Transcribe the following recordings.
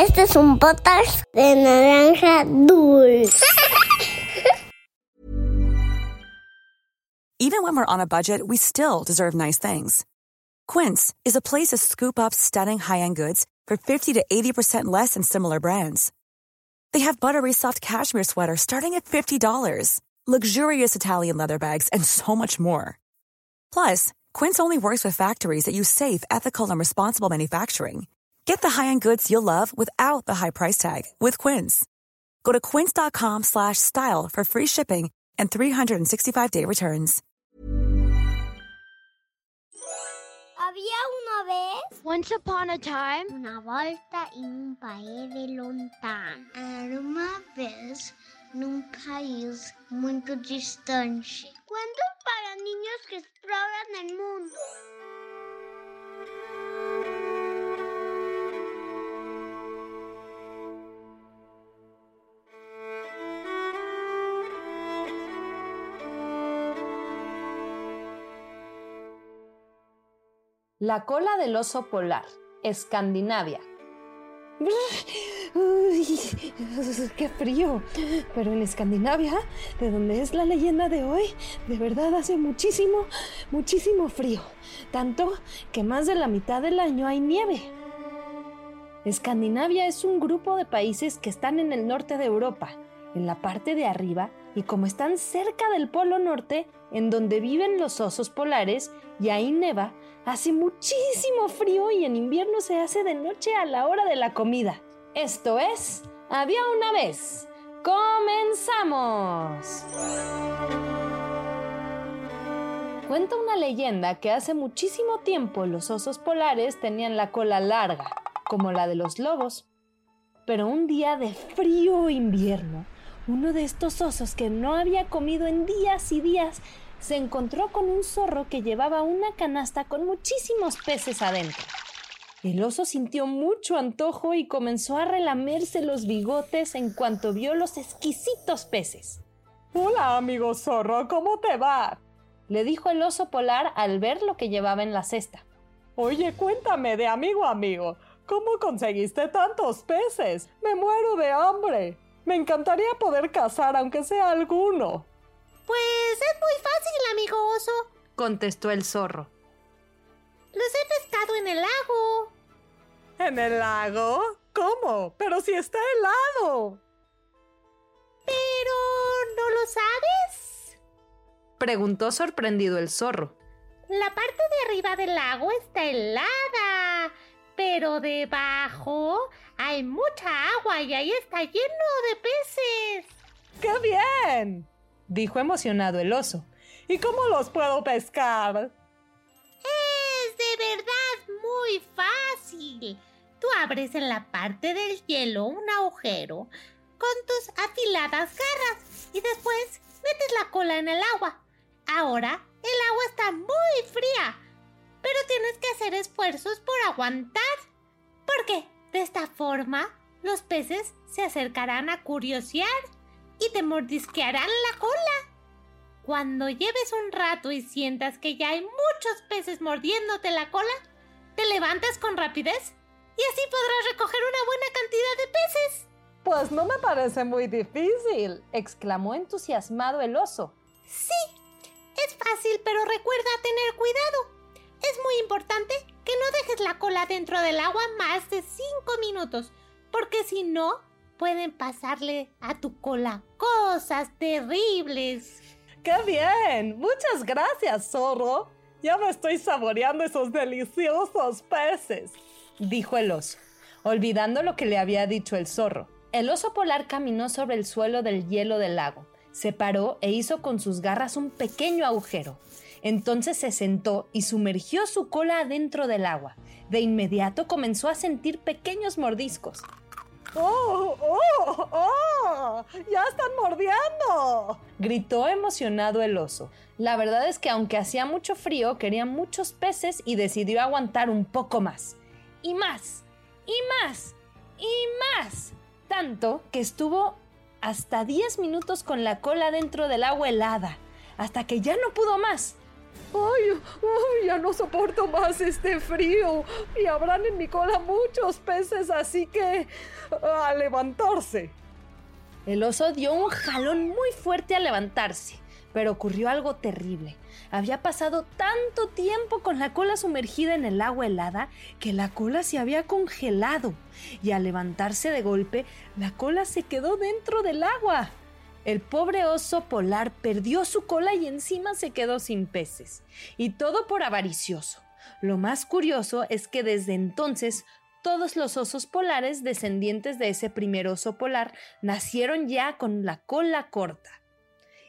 Este es un podcast de naranja dulce. Even when we're on a budget, we still deserve nice things. Quince is a place to scoop up stunning high-end goods for 50 to 80% less than similar brands. They have buttery soft cashmere sweaters starting at $50, luxurious Italian leather bags, and so much more. Plus, Quince only works with factories that use safe, ethical, and responsible manufacturing. Get the high-end goods you'll love without the high price tag with Quince. Go to quince.com slash style for free shipping and 365-day returns. Había una vez Once upon a time, una volta in un paese lontano. Era uma vez num país muito distante. Cuentos para niños que exploran La cola del oso polar, Escandinavia. ¡Qué frío! Pero en Escandinavia, de donde es la leyenda de hoy, de verdad hace muchísimo, muchísimo frío. Tanto que más de la mitad del año hay nieve. Escandinavia es un grupo de países que están en el norte de Europa, en la parte de arriba, y como están cerca del Polo Norte, en donde viven los osos polares, y ahí neva, hace muchísimo frío y en invierno se hace de noche a la hora de la comida. Esto es, había una vez. ¡Comenzamos! Cuenta una leyenda que hace muchísimo tiempo los osos polares tenían la cola larga, como la de los lobos. Pero un día de frío invierno, uno de estos osos que no había comido en días y días se encontró con un zorro que llevaba una canasta con muchísimos peces adentro. El oso sintió mucho antojo y comenzó a relamerse los bigotes en cuanto vio los exquisitos peces. Hola, amigo zorro, ¿cómo te va? Le dijo el oso polar al ver lo que llevaba en la cesta. Oye, cuéntame de amigo a amigo, ¿cómo conseguiste tantos peces? Me muero de hambre. Me encantaría poder cazar aunque sea alguno. Pues es muy fácil, amigo oso. Contestó el zorro. Los he pescado en el lago. ¿En el lago? ¿Cómo? Pero si está helado. Pero... ¿no lo sabes? Preguntó sorprendido el zorro. La parte de arriba del lago está helada, pero debajo hay mucha agua y ahí está lleno de peces. ¡Qué bien! dijo emocionado el oso. ¿Y cómo los puedo pescar? Es de verdad muy fácil. Tú abres en la parte del hielo un agujero con tus afiladas garras y después metes la cola en el agua. Ahora el agua está muy fría, pero tienes que hacer esfuerzos por aguantar. Porque de esta forma los peces se acercarán a curiosear y te mordisquearán la cola. Cuando lleves un rato y sientas que ya hay muchos peces mordiéndote la cola, te levantas con rapidez y así podrás recoger una buena cantidad de peces. Pues no me parece muy difícil, exclamó entusiasmado el oso. Sí, es fácil, pero recuerda tener cuidado. Es muy importante que no dejes la cola dentro del agua más de 5 minutos, porque si no, pueden pasarle a tu cola cosas terribles. ¡Qué bien! Muchas gracias, zorro. Ya me estoy saboreando esos deliciosos peces, dijo el oso, olvidando lo que le había dicho el zorro. El oso polar caminó sobre el suelo del hielo del lago, se paró e hizo con sus garras un pequeño agujero. Entonces se sentó y sumergió su cola adentro del agua. De inmediato comenzó a sentir pequeños mordiscos. ¡Oh, oh, oh! ¡Ya están mordiendo! Gritó emocionado el oso. La verdad es que aunque hacía mucho frío, quería muchos peces y decidió aguantar un poco más. Y más, y más, y más. Tanto que estuvo hasta 10 minutos con la cola dentro del agua helada, hasta que ya no pudo más. ¡Ay! ya no soporto más este frío! Y habrán en mi cola muchos peces, así que... a levantarse. El oso dio un jalón muy fuerte a levantarse, pero ocurrió algo terrible. Había pasado tanto tiempo con la cola sumergida en el agua helada que la cola se había congelado y al levantarse de golpe la cola se quedó dentro del agua. El pobre oso polar perdió su cola y encima se quedó sin peces. Y todo por avaricioso. Lo más curioso es que desde entonces todos los osos polares descendientes de ese primer oso polar nacieron ya con la cola corta.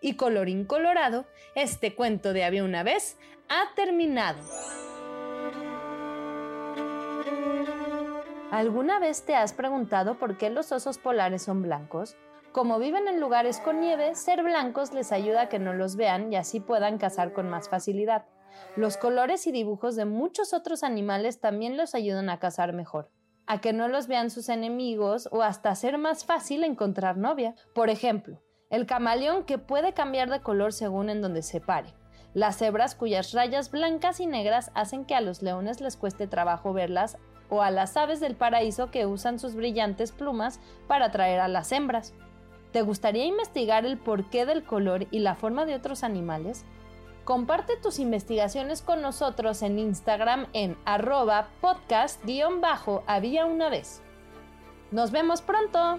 Y colorín colorado, este cuento de había una vez ha terminado. ¿Alguna vez te has preguntado por qué los osos polares son blancos? Como viven en lugares con nieve, ser blancos les ayuda a que no los vean y así puedan cazar con más facilidad. Los colores y dibujos de muchos otros animales también los ayudan a cazar mejor, a que no los vean sus enemigos o hasta ser más fácil encontrar novia. Por ejemplo, el camaleón que puede cambiar de color según en donde se pare. Las cebras cuyas rayas blancas y negras hacen que a los leones les cueste trabajo verlas o a las aves del paraíso que usan sus brillantes plumas para atraer a las hembras. ¿Te gustaría investigar el porqué del color y la forma de otros animales? Comparte tus investigaciones con nosotros en Instagram en arroba podcast-había una vez. Nos vemos pronto.